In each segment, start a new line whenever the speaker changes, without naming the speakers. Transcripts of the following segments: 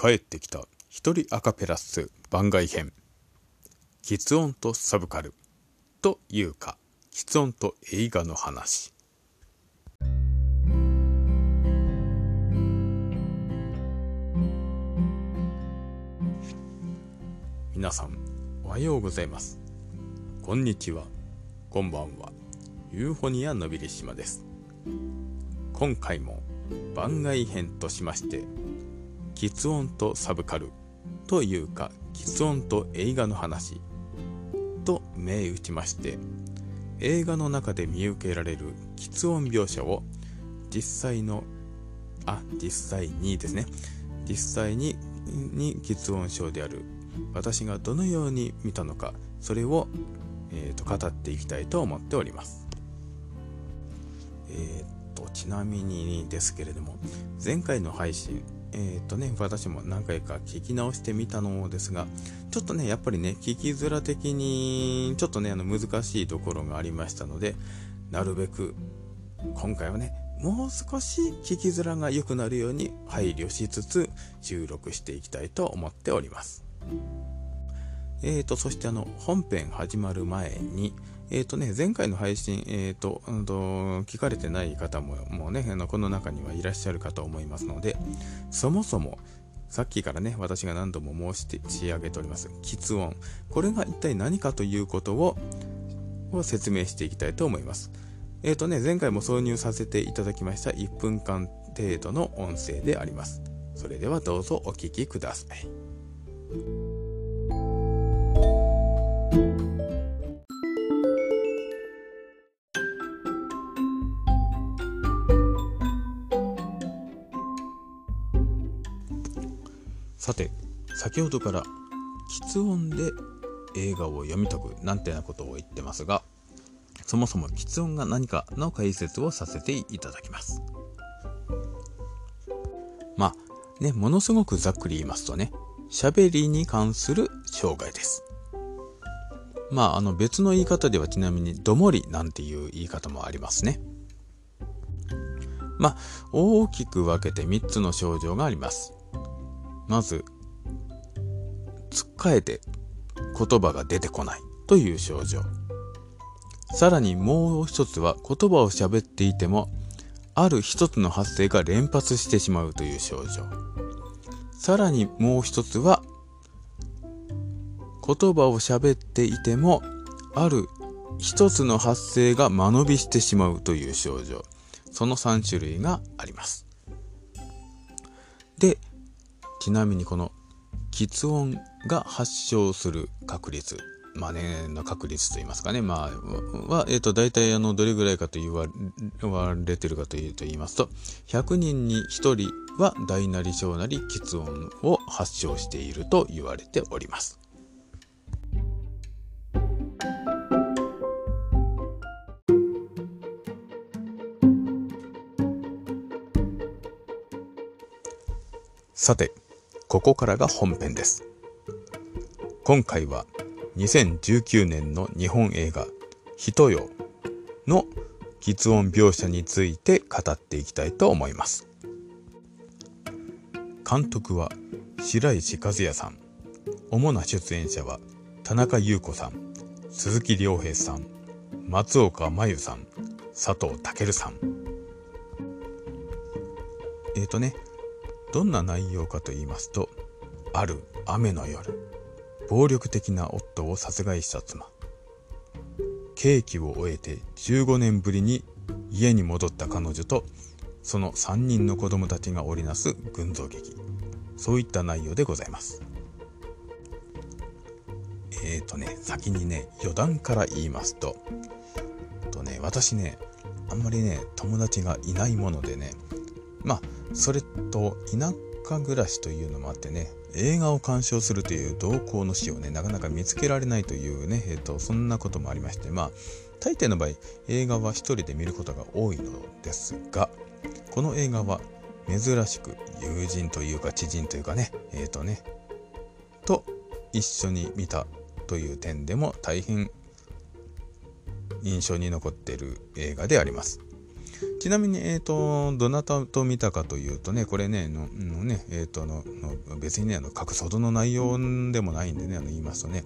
帰ってきた。一人アカペラス番外編。喫音とサブカル。というか喫音と映画の話。皆さんおはようございます。こんにちは。こんばんは。ユーフォニアのびりしまです。今回も番外編としまして喫音とサブカルというか喫音と映画の話と銘打ちまして映画の中で見受けられる喫音描写を実際のあ実際にですね。実際にに喫音症である私がどのように見たのかそれを、えーと、語っていきたいと思っております。えっ、とちなみにですけれども前回の配信えっ、とね私も何回か聞き直してみたのですがちょっとねやっぱりね聞きづら的にちょっとねあの難しいところがありましたのでなるべく今回はねもう少し聞きづらが良くなるように配慮しつつ収録していきたいと思っております。えーと、そしてあの本編始まる前に、えーとね、前回の配信、えーと、うんと聞かれてない方ももうねのこの中にはいらっしゃるかと思いますのでそもそもさっきからね私が何度も申し上げております喫音。これが一体何かということをを説明していきたいと思います。え、ー、とね前回も挿入させていただきました1分間程度の音声であります。それではどうぞお聴きください。さて先ほどから喫音で映画を読み解くなんてなことを言ってますがそもそも喫音が何かの解説をさせていただきます。まあねものすごくざっくり言いますとね喋りに関する障害です。まああの別の言い方ではちなみにどもりなんていう言い方もありますね。まあ大きく分けて3つの症状があります。まず、つっかえて言葉が出てこないという症状。さらにもう一つは言葉を喋っていても、ある一つの発声が連発してしまうという症状。さらにもう一つは、言葉を喋っていても、ある一つの発声が間延びしてしまうという症状。その3種類があります。ちなみにこの喫音が発症する確率まあね、の確率といいますかね、まあ、は、えっ、ー、と、大体、あの、どれぐらいかと言われてるかというと言いますと、100人に1人は大なり小なり喫音を発症していると言われております。さて、ここからが本編です。今回は2019年の日本映画「人よ」の喫音描写について語っていきたいと思います。監督は白石和也さん。主な出演者は田中優子さん、鈴木亮平さん、松岡真優さん、佐藤健さん。えっ、ー、とね、どんな内容かと言いますとある雨の夜暴力的な夫を殺害した妻。刑期を終えて15年ぶりに家に戻った彼女とその3人の子供たちが織りなす群像劇。そういった内容でございます。えーとね先にね余談から言いますととね私ねあんまりね友達がいないものでねまあそれと田舎暮らしというのもあってね映画を鑑賞するという同行の死をねなかなか見つけられないというね、えーと、そんなこともありましてまあ大抵の場合映画は一人で見ることが多いのですがこの映画は珍しく友人というか知人というかねえっ、ー、とねと一緒に見たという点でも大変印象に残っている映画であります。ちなみに、えっ、ー、と、どなたと見たかというとね、これね、ののね、えっ、ー、とのの、別にね、あの、隠すほどの内容でもないんでね、あの、言いますとね、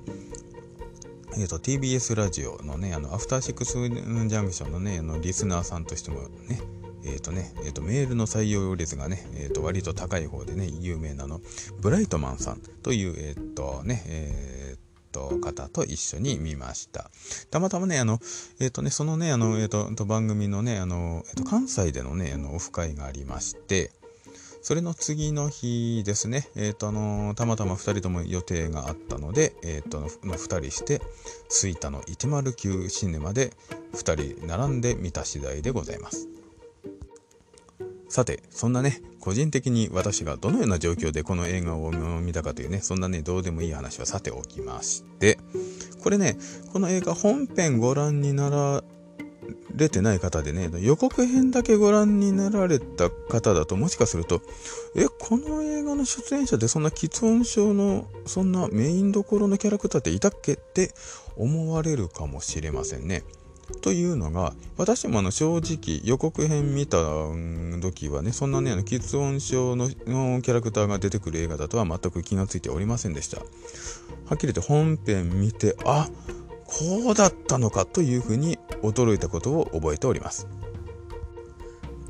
えっ、ー、と、TBS ラジオのね、あの、アフターシックスジャンクションのね、あの、リスナーさんとしてもね、えっ、ー、とね、えっ、ー、と、メールの採用率がね、えっ、と、割と高い方でね、有名なの、ブライトマンさんという、えっ、とね、えっと、方と一緒に見ました。たまたまね、あの、えっ、とね、そのね、あの、えっ、と、番組のね、あの、えっ、と、関西でのね、あの、オフ会がありまして、それの次の日ですね、えっ、と、あの、たまたま2人とも予定があったので、えっ、と、の2人して、吹田の109シネマで2人並んで見た次第でございます。さて、そんなね、個人的に私がどのような状況でこの映画を見たかというね、そんなね、どうでもいい話はさておきまして、これね、この映画本編ご覧になられてない方でね、予告編だけご覧になられた方だと、もしかすると、え、この映画の出演者でそんな喫音症の、そんなメインどころのキャラクターっていたっけって思われるかもしれませんね。というのが、私もあの正直予告編見た時はね、そんなね、あの、喫音症のキャラクターが出てくる映画だとは全く気がついておりませんでした。はっきり言って本編見て、あ、こうだったのかというふうに驚いたことを覚えております。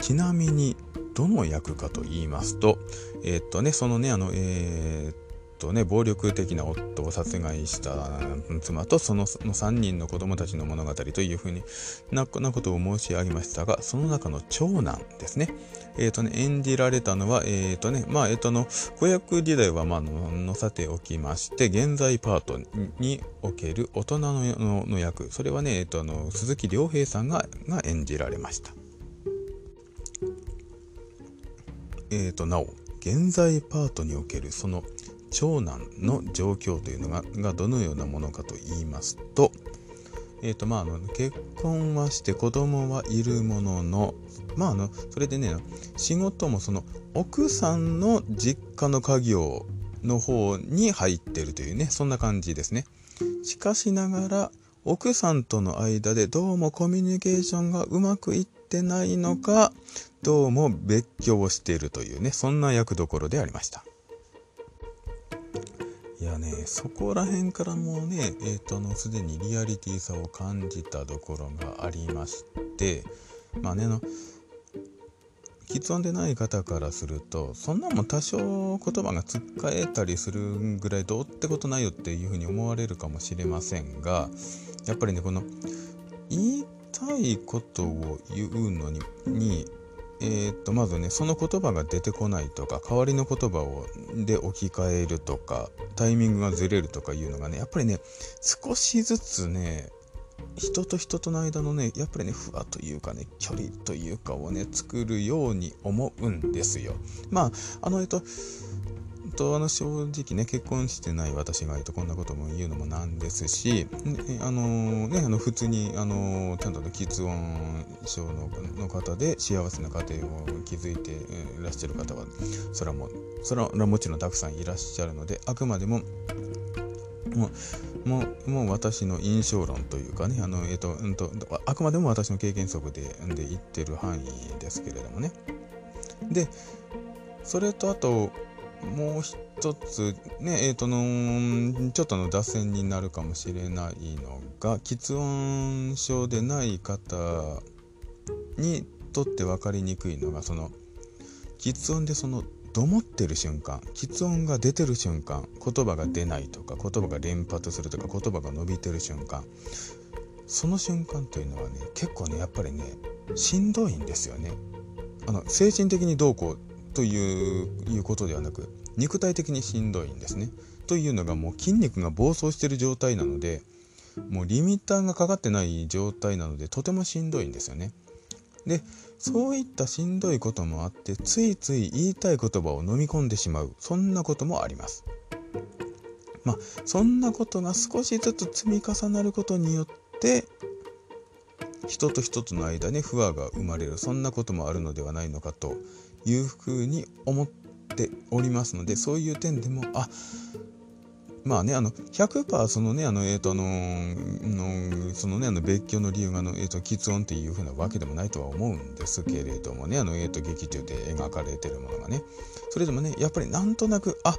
ちなみに、どの役かと言いますと、えー、っとね、そのね、あの、えー、とね、暴力的な夫を殺害した妻とそのその3人の子供たちの物語というふうにななことを申し上げましたが、その中の長男ですね。えっ、ー、とね、演じられたのは、えっ、ー、とね、まあ、えっ、ー、との、子役時代はまあの、さておきまして、現在パートにおける大人のの役、それはね、えっ、とあの、鈴木亮平さんがが演じられました。えっ、と、なお、現在パートにおけるその長男の状況というのががどのようなものかと言いますと,、えーとまあ、あの結婚はして子供はいるものの,、まあ、あのそれでね仕事もその奥さんの実家の家業の方に入ってるというねそんな感じですね。しかしながら奥さんとの間でどうもコミュニケーションがうまくいってないのかどうも別居をしているというねそんな役どころでありました。いやね、そこら辺からもうね、えっ、ー、と、あの、すでにリアリティさを感じたところがありまして、まあね、の、喫音でない方からすると、そんなもん多少言葉がつっかえたりするぐらいどうってことないよっていうふうに思われるかもしれませんが、やっぱりね、この、言いたいことを言うの、にえー、っとまずねその言葉が出てこないとか代わりの言葉をで置き換えるとかタイミングがずれるとかいうのがねやっぱりね少しずつね人と人との間のねやっぱりね不和というかね距離というかをね作るように思うんですよ。まああのえっととあの正直ね結婚してない私がいとこんなことも言うのもなんですし、ね、あのねあの普通にあのちゃんと喫音症のの方で幸せな家庭を築いていらっしゃる方はそれはもうそれはもちろんたくさんいらっしゃるのであくまでももうもうもう私の印象論というかねあの、えっとうんと、あくまでも私の経験則でで言ってる範囲ですけれどもね。でそれとあともう一つねえっ、ー、とのちょっとの脱線になるかもしれないのが喫音症でない方にとって分かりにくいのがその喫音でそのどもってる瞬間喫音が出てる瞬間言葉が出ないとか言葉が連発するとか言葉が伸びてる瞬間その瞬間というのはね結構ねやっぱりねしんどいんですよね。あの精神的にどうこうということではなく肉体的にしんどいんですね。というのがもう筋肉が暴走してる状態なのでもうリミッターがかかってない状態なのでとてもしんどいんですよね。でそういったしんどいこともあってついつい言いたい言葉を飲み込んでしまうそんなこともあります。まあそんなことが少しずつ積み重なることによって人と人との間に不和が生まれるそんなこともあるのではないのかというふうに思っておりますのでそういう点でもあまあね、あの、100%そのね、あの、えっ、ー、と、あのの、そのね、あの、別居の理由が、あの、えっ、ー、と、喫音っていうふうなわけでもないとは思うんですけれどもね、あの、えっ、ー、と、劇中で描かれてるものがね、それでもね、やっぱりなんとなく、あ、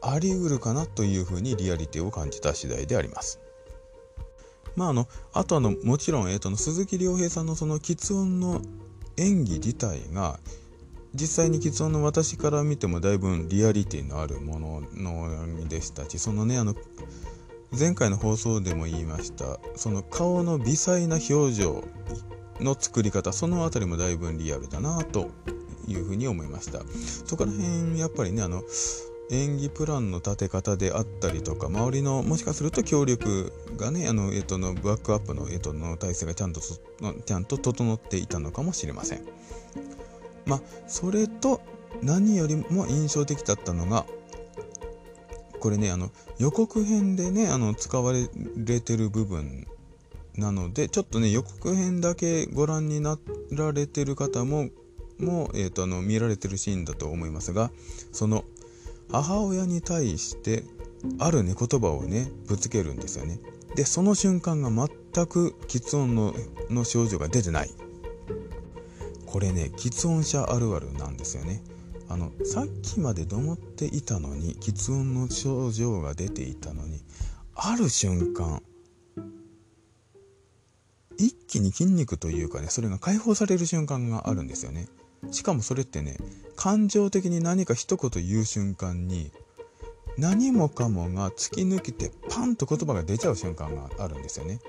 あり得るかなというふうにリアリティを感じた次第であります。まあ、あの、あとあの、もちろん、えっ、と、鈴木亮平さんのその喫音の演技自体が、実際に既存の私から見てもだいぶリアリティのあるものでしたしそのねあの前回の放送でも言いましたその顔の微細な表情の作り方その辺りもだいぶリアルだなというふうに思いました。そこら辺やっぱりねあの演技プランの立て方であったりとか周りのもしかすると協力がねあの、えっと、のバックアップの、えっと、の体制がちゃんとちゃんと整っていたのかもしれません。まあそれと何よりも印象的だったのがこれねあの予告編でねあの使われてる部分なのでちょっとね予告編だけご覧になられてる方もも、えーと、あの見られてるシーンだと思いますがその母親に対してあるね言葉をねぶつけるんですよね。でその瞬間が全く喫音のの症状が出てない。これね喫音者あるあるなんですよね。あのさっきまでどもっていたのに喫音の症状が出ていたのにある瞬間一気に筋肉というかねそれが解放される瞬間があるんですよね。しかもそれってね感情的に何か一言言う瞬間に何もかもが突き抜けてパンと言葉が出ちゃう瞬間があるんですよね。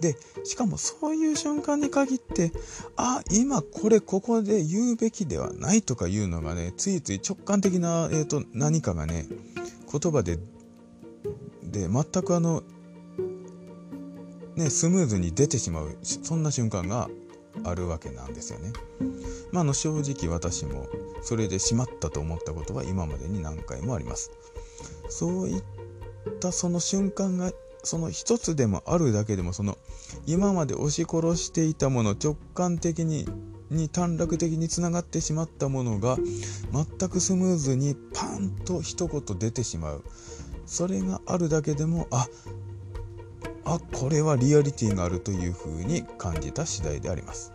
でしかもそういう瞬間に限ってあ今これここで言うべきではないとかいうのがねついつい直感的な、えーと、何かがね言葉でで全くあのねスムーズに出てしまうそんな瞬間があるわけなんですよね。まあ、の正直私もそれでしまったと思ったことは今までに何回もあります。そういったその瞬間がその一つでもあるだけでもその今まで押し殺していたもの直感的にに短絡的につながってしまったものが全くスムーズにパンと一言出てしまう。それがあるだけでもああこれはリアリティがあるというふうに感じた次第であります。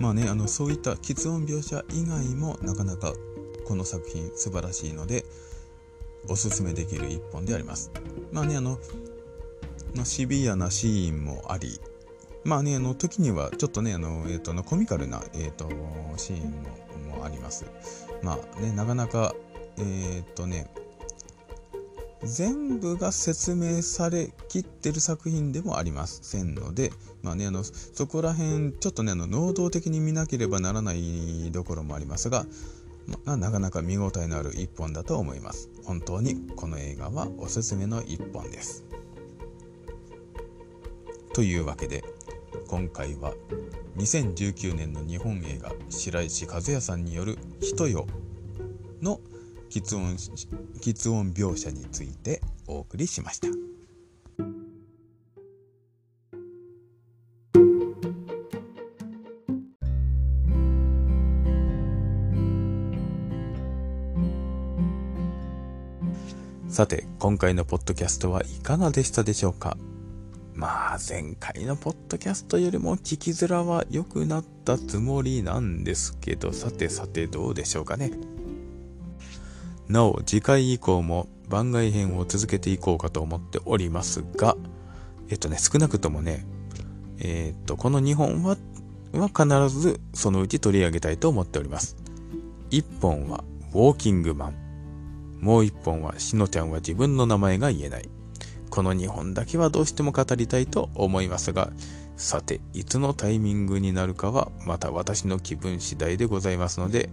まあねあのそういった喫音描写以外もなかなかこの作品素晴らしいのでおすすめできる一本であります。まあね、あの、シビアなシーンもあり、まあね、あの時にはちょっとね、あの、え、ー、と、コミカルな、えっ、ー、と、シーンももあります。まあね、なかなか、えっ、ー、とね、全部が説明されきってる作品でもありませんので、まあね、あのそこら辺ちょっとねあの能動的に見なければならないところもありますが、まあ、なかなか見応えのある一本だと思います。本当にこの映画はおすすめの一本です。というわけで今回は2019年の日本映画白石和也さんによる「人よ」の喫音喫音描写についてお送りしました。さて、今回のポッドキャストはいかがでしたでしょうか？まあ、前回のポッドキャストよりも聞きづらは良くなったつもりなんですけど、さてさてどうでしょうかね？なお、次回以降も番外編を続けていこうかと思っておりますが、えっとね、少なくともね、え、っと、この2本は、は必ずそのうち取り上げたいと思っております。1本は、ウォーキングマン。もう一本はしのちゃんは自分の名前が言えない。この2本だけはどうしても語りたいと思いますが、さて、いつのタイミングになるかはまた私の気分次第でございますので、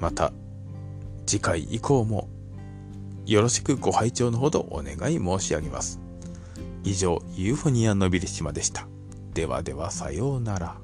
また次回以降もよろしくご拝聴のほどお願い申し上げます。以上、ユーフォニアのびり島でした。ではではさようなら。